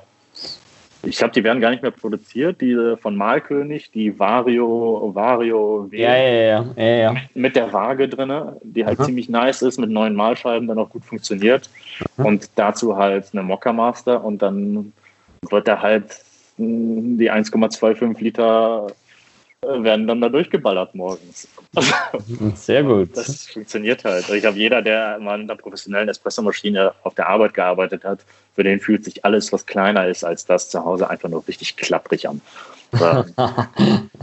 ich glaube, die werden gar nicht mehr produziert, diese von Malkönig, die Vario, Vario w ja, ja, ja, ja, mit der Waage drin, die halt Aha. ziemlich nice ist, mit neuen Malscheiben dann auch gut funktioniert. Aha. Und dazu halt eine Mokka Master und dann wird da halt die 1,25 Liter werden dann da durchgeballert morgens. Sehr gut. Das funktioniert halt. Ich glaube, jeder, der mal in einer professionellen Espressomaschine auf der Arbeit gearbeitet hat, für den fühlt sich alles, was kleiner ist als das zu Hause, einfach nur richtig klapprig an.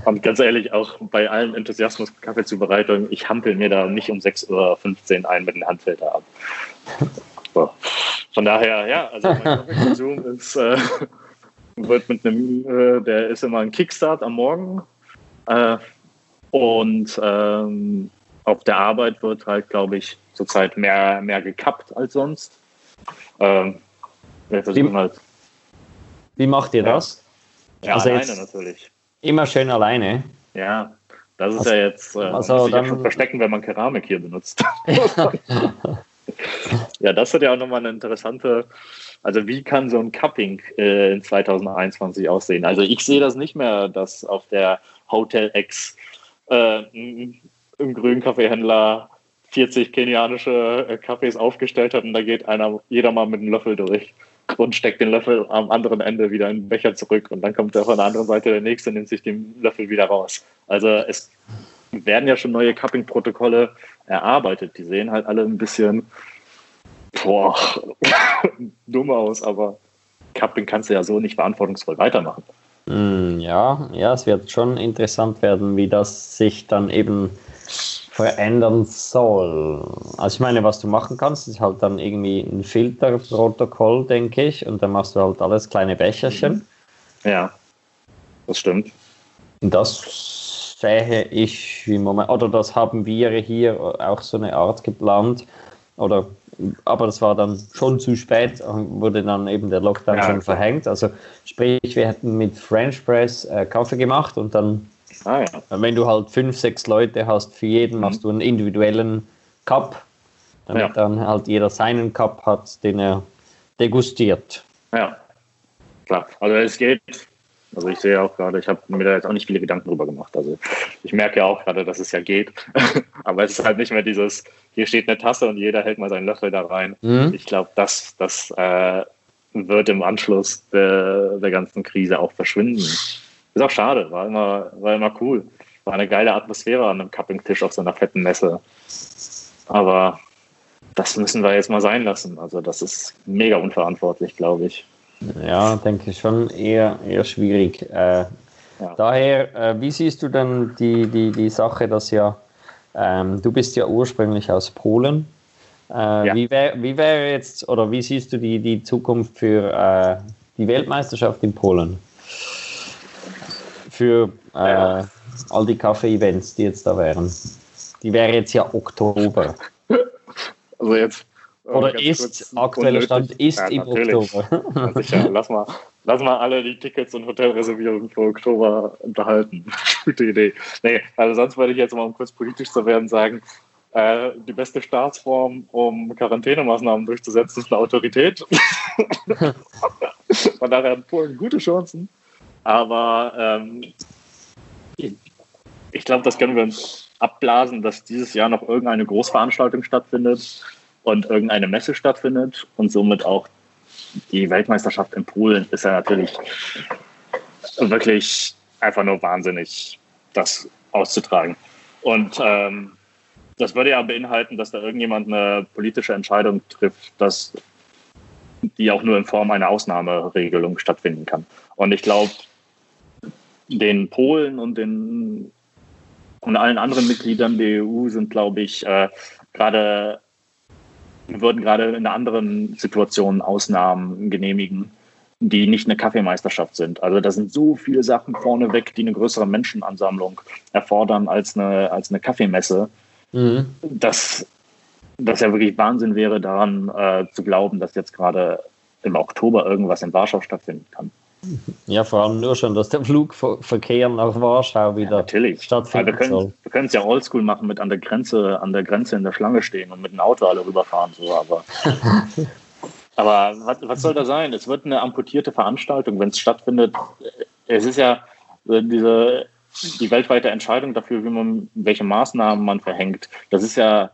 Und ganz ehrlich, auch bei allen Enthusiasmus Kaffeezubereitung, ich hampel mir da nicht um 6.15 Uhr ein mit dem Handfilter ab. So. Von daher, ja, also mein Kaffeekonsum ist, äh, wird mit einem, äh, der ist immer ein Kickstart am Morgen äh, und ähm, auf der Arbeit wird halt, glaube ich, zurzeit mehr, mehr gekappt als sonst. Ähm, wie, halt, wie macht ihr das? Ja, also alleine natürlich. Immer schön alleine. Ja, das ist also, ja jetzt, äh, also dann, schon verstecken, wenn man Keramik hier benutzt. ja, das wird ja auch nochmal eine interessante, also wie kann so ein Cupping äh, in 2021 aussehen? Also ich sehe das nicht mehr, dass auf der Hotel X äh, im grünen Kaffeehändler 40 kenianische äh, Kaffees aufgestellt hat und da geht einer, jeder mal mit einem Löffel durch und steckt den Löffel am anderen Ende wieder in den Becher zurück und dann kommt er von der anderen Seite der nächste und nimmt sich den Löffel wieder raus. Also es werden ja schon neue Cupping-Protokolle erarbeitet. Die sehen halt alle ein bisschen boah, dumm aus, aber Cupping kannst du ja so nicht verantwortungsvoll weitermachen. Hm, ja, ja, es wird schon interessant werden, wie das sich dann eben verändern soll. Also ich meine, was du machen kannst, ist halt dann irgendwie ein Filterprotokoll, denke ich, und dann machst du halt alles kleine Becherchen. Ja, das stimmt. Und das sehe ich im Moment, oder das haben wir hier auch so eine Art geplant, oder aber das war dann schon zu spät, wurde dann eben der Lockdown ja, schon verhängt. Also sprich, wir hätten mit French Press äh, Kaffee gemacht und dann, ah, ja. wenn du halt fünf, sechs Leute hast, für jeden mhm. machst du einen individuellen Cup, damit ja. dann halt jeder seinen Cup hat, den er degustiert. Ja, klar. Also es geht also ich sehe auch gerade, ich habe mir da jetzt auch nicht viele Gedanken drüber gemacht. Also ich merke ja auch gerade, dass es ja geht. Aber es ist halt nicht mehr dieses, hier steht eine Tasse und jeder hält mal seinen Löffel da rein. Mhm. Ich glaube, das, das äh, wird im Anschluss der, der ganzen Krise auch verschwinden. Ist auch schade, war immer, war immer cool. War eine geile Atmosphäre an einem Cupping-Tisch auf so einer fetten Messe. Aber das müssen wir jetzt mal sein lassen. Also das ist mega unverantwortlich, glaube ich. Ja, denke ich schon eher, eher schwierig. Äh, ja. Daher, äh, wie siehst du denn die, die, die Sache, dass ja, ähm, du bist ja ursprünglich aus Polen. Äh, ja. Wie wäre wie wär jetzt, oder wie siehst du die, die Zukunft für äh, die Weltmeisterschaft in Polen? Für äh, ja. all die Kaffee-Events, die jetzt da wären. Die wäre jetzt ja Oktober. Also jetzt oder ist, aktueller Stand ist ja, im Oktober. sicher, lass mal, lass mal alle die Tickets und Hotelreservierungen für Oktober unterhalten. Gute Idee. Nee, also sonst würde ich jetzt mal, um kurz politisch zu werden, sagen, äh, die beste Staatsform, um Quarantänemaßnahmen durchzusetzen, ist eine Autorität. Von daher hat Polen gute Chancen. Aber ähm, ich glaube, das können wir uns abblasen, dass dieses Jahr noch irgendeine Großveranstaltung stattfindet und irgendeine Messe stattfindet und somit auch die Weltmeisterschaft in Polen ist ja natürlich wirklich einfach nur wahnsinnig, das auszutragen. Und ähm, das würde ja beinhalten, dass da irgendjemand eine politische Entscheidung trifft, dass die auch nur in Form einer Ausnahmeregelung stattfinden kann. Und ich glaube, den Polen und den und allen anderen Mitgliedern der EU sind, glaube ich, äh, gerade wir würden gerade in einer anderen Situation Ausnahmen genehmigen, die nicht eine Kaffeemeisterschaft sind. Also da sind so viele Sachen vorneweg, die eine größere Menschenansammlung erfordern als eine, als eine Kaffeemesse, mhm. dass das ja wirklich Wahnsinn wäre, daran äh, zu glauben, dass jetzt gerade im Oktober irgendwas in Warschau stattfinden kann. Ja, vor allem nur schon, dass der Flugverkehr nach Warschau wieder Natürlich. stattfinden wir können, soll. Wir können es ja oldschool machen, mit an der Grenze, an der Grenze in der Schlange stehen und mit dem Auto alle rüberfahren. So, aber aber was, was soll da sein? Es wird eine amputierte Veranstaltung, wenn es stattfindet. Es ist ja äh, diese die weltweite Entscheidung dafür, wie man welche Maßnahmen man verhängt. Das ist ja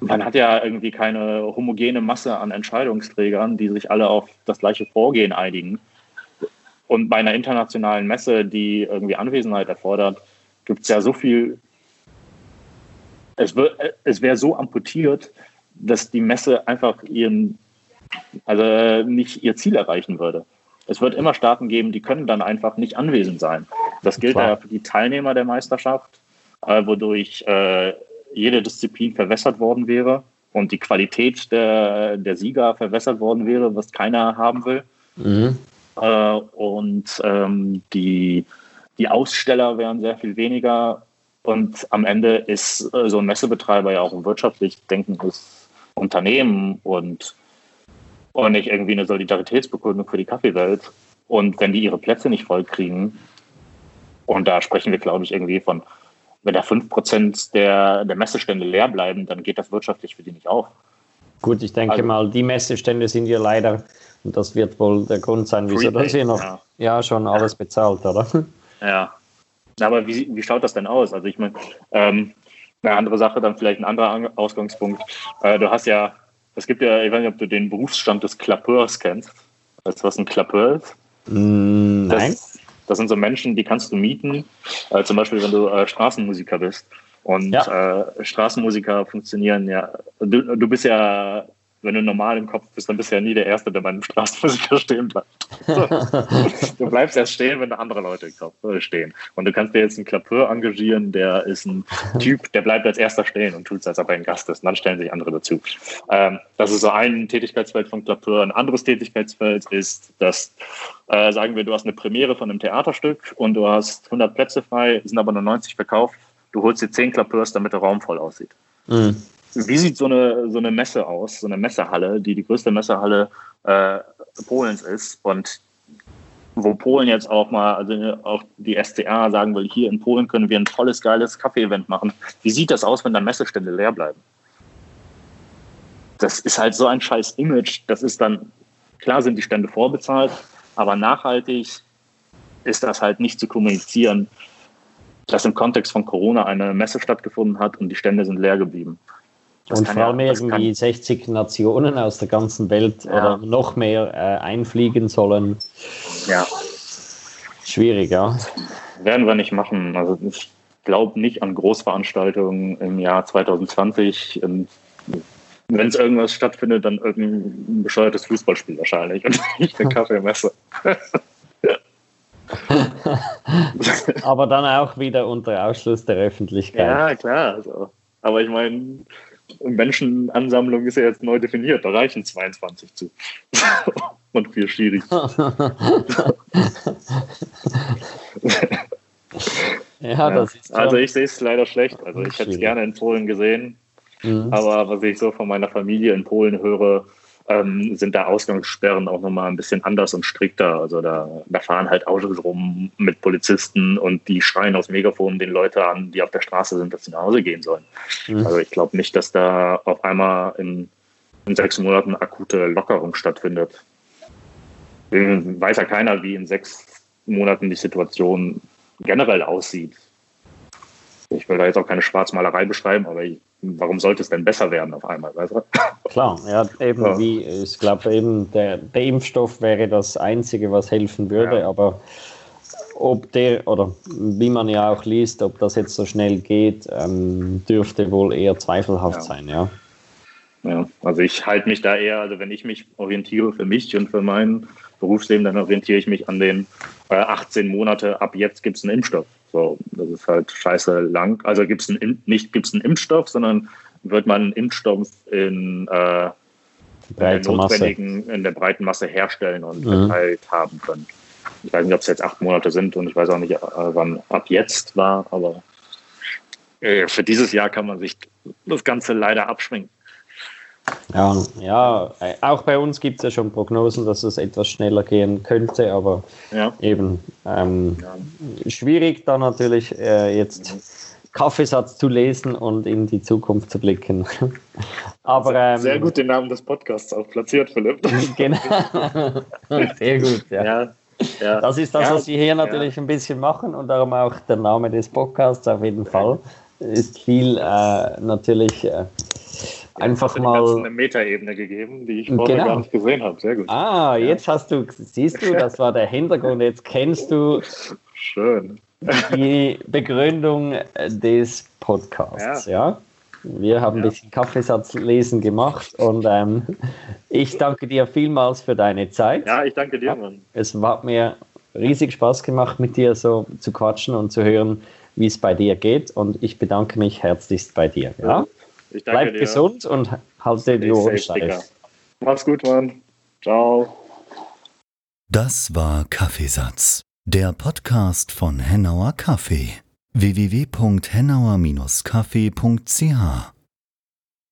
man hat ja irgendwie keine homogene Masse an Entscheidungsträgern, die sich alle auf das gleiche Vorgehen einigen. Und bei einer internationalen Messe, die irgendwie Anwesenheit erfordert, gibt es ja so viel. Es, es wäre so amputiert, dass die Messe einfach ihren, also nicht ihr Ziel erreichen würde. Es wird immer Staaten geben, die können dann einfach nicht anwesend sein. Das gilt ja für die Teilnehmer der Meisterschaft, äh, wodurch äh, jede Disziplin verwässert worden wäre und die Qualität der, der Sieger verwässert worden wäre, was keiner haben will. Mhm. Äh, und ähm, die, die Aussteller wären sehr viel weniger. Und am Ende ist äh, so ein Messebetreiber ja auch ein wirtschaftlich denkendes Unternehmen und, und nicht irgendwie eine Solidaritätsbekundung für die Kaffeewelt. Und wenn die ihre Plätze nicht voll kriegen, und da sprechen wir, glaube ich, irgendwie von wenn da 5% der, der Messestände leer bleiben, dann geht das wirtschaftlich für die nicht auf. Gut, ich denke also, mal, die Messestände sind ja leider, und das wird wohl der Grund sein, wieso das hier noch ja. ja. schon alles bezahlt, oder? Ja. Aber wie, wie schaut das denn aus? Also ich meine, ähm, eine andere Sache, dann vielleicht ein anderer Ausgangspunkt. Äh, du hast ja, es gibt ja, ich weiß nicht, ob du den Berufsstand des Klappeurs kennst. Weißt du, was ein Klappeur ist? Mm, nein. Das, das sind so Menschen, die kannst du mieten, äh, zum Beispiel, wenn du äh, Straßenmusiker bist. Und ja. äh, Straßenmusiker funktionieren ja, du, du bist ja wenn du normal im Kopf bist, dann bist du ja nie der Erste, der bei einem Straßenmusiker stehen bleibt. du bleibst erst stehen, wenn da andere Leute im Kopf äh, stehen. Und du kannst dir jetzt einen Klappeur engagieren, der ist ein Typ, der bleibt als Erster stehen und tut es, als ob er ein Gast ist. Und dann stellen sich andere dazu. Ähm, das ist so ein Tätigkeitsfeld von Klappeur. Ein anderes Tätigkeitsfeld ist, dass, äh, sagen wir, du hast eine Premiere von einem Theaterstück und du hast 100 Plätze frei, sind aber nur 90 verkauft. Du holst dir 10 Klappeurs, damit der Raum voll aussieht. Mhm. Wie sieht so eine, so eine Messe aus, so eine Messehalle, die die größte Messehalle äh, Polens ist und wo Polen jetzt auch mal, also auch die SDR sagen will, hier in Polen können wir ein tolles, geiles Kaffee-Event machen. Wie sieht das aus, wenn da Messestände leer bleiben? Das ist halt so ein scheiß Image. Das ist dann, klar sind die Stände vorbezahlt, aber nachhaltig ist das halt nicht zu kommunizieren, dass im Kontext von Corona eine Messe stattgefunden hat und die Stände sind leer geblieben. Das und vor allem ja, irgendwie kann... 60 Nationen aus der ganzen Welt ja. oder noch mehr äh, einfliegen sollen. Ja. Schwierig, ja. Werden wir nicht machen. Also ich glaube nicht an Großveranstaltungen im Jahr 2020. Wenn es irgendwas stattfindet, dann irgendein bescheuertes Fußballspiel wahrscheinlich und nicht eine Kaffeemesse. Aber dann auch wieder unter Ausschluss der Öffentlichkeit. Ja, klar. Also. Aber ich meine, Menschenansammlung ist ja jetzt neu definiert, da reichen 22 zu. Und vier Schiris. ja, das ist Also ich sehe es leider schlecht. Also ich hätte es gerne in Polen gesehen. Mhm. Aber was ich so von meiner Familie in Polen höre, ähm, sind da Ausgangssperren auch nochmal ein bisschen anders und strikter. Also da, da fahren halt Autos rum mit Polizisten und die schreien aus Megafonen den Leute an, die auf der Straße sind, dass sie nach Hause gehen sollen. Mhm. Also ich glaube nicht, dass da auf einmal in, in sechs Monaten akute Lockerung stattfindet. Weiß ja keiner, wie in sechs Monaten die Situation generell aussieht. Ich will da jetzt auch keine Schwarzmalerei beschreiben, aber ich warum sollte es denn besser werden auf einmal? Weißt du? Klar, ja, eben ja. wie, ich glaube eben, der, der Impfstoff wäre das Einzige, was helfen würde, ja. aber ob der, oder wie man ja auch liest, ob das jetzt so schnell geht, ähm, dürfte wohl eher zweifelhaft ja. sein, ja. Ja, also ich halte mich da eher, also wenn ich mich orientiere für mich und für mein Berufsleben, dann orientiere ich mich an den äh, 18 Monate, ab jetzt gibt es einen Impfstoff. So, das ist halt scheiße lang. Also gibt es einen, nicht gibt's einen Impfstoff, sondern wird man einen Impfstoff in, äh, in, der notwendigen, in der breiten Masse herstellen und mhm. verteilt haben können. Ich weiß nicht, ob es jetzt acht Monate sind und ich weiß auch nicht, äh, wann ab jetzt war, aber äh, für dieses Jahr kann man sich das Ganze leider abschminken. Ja, ja, äh, auch bei uns gibt es ja schon Prognosen, dass es etwas schneller gehen könnte, aber ja. eben ähm, ja. schwierig da natürlich äh, jetzt Kaffeesatz zu lesen und in die Zukunft zu blicken. aber, ähm, sehr gut den Namen des Podcasts auch platziert, Philipp. genau, sehr gut, ja. ja. Ja. Das ist das, was wir hier natürlich ein bisschen machen und darum auch der Name des Podcasts auf jeden Fall. Ist viel äh, natürlich äh, einfach mal. eine Metaebene gegeben, die ich vorher genau. gar nicht gesehen habe. Sehr gut. Ah, jetzt hast du, siehst du, das war der Hintergrund. Jetzt kennst du Schön. die Begründung des Podcasts. Ja. ja? Wir haben ein bisschen Kaffeesatzlesen gemacht und ähm, ich danke dir vielmals für deine Zeit. Ja, ich danke dir, Mann. Es hat mir riesig Spaß gemacht, mit dir so zu quatschen und zu hören, wie es bei dir geht. Und ich bedanke mich herzlichst bei dir. Ja? Ich danke Bleib dir. gesund und halte die Ohren steif. Mach's gut, Mann. Ciao. Das war Kaffeesatz, der Podcast von Hennauer Kaffee. www.hennauer-kaffee.ch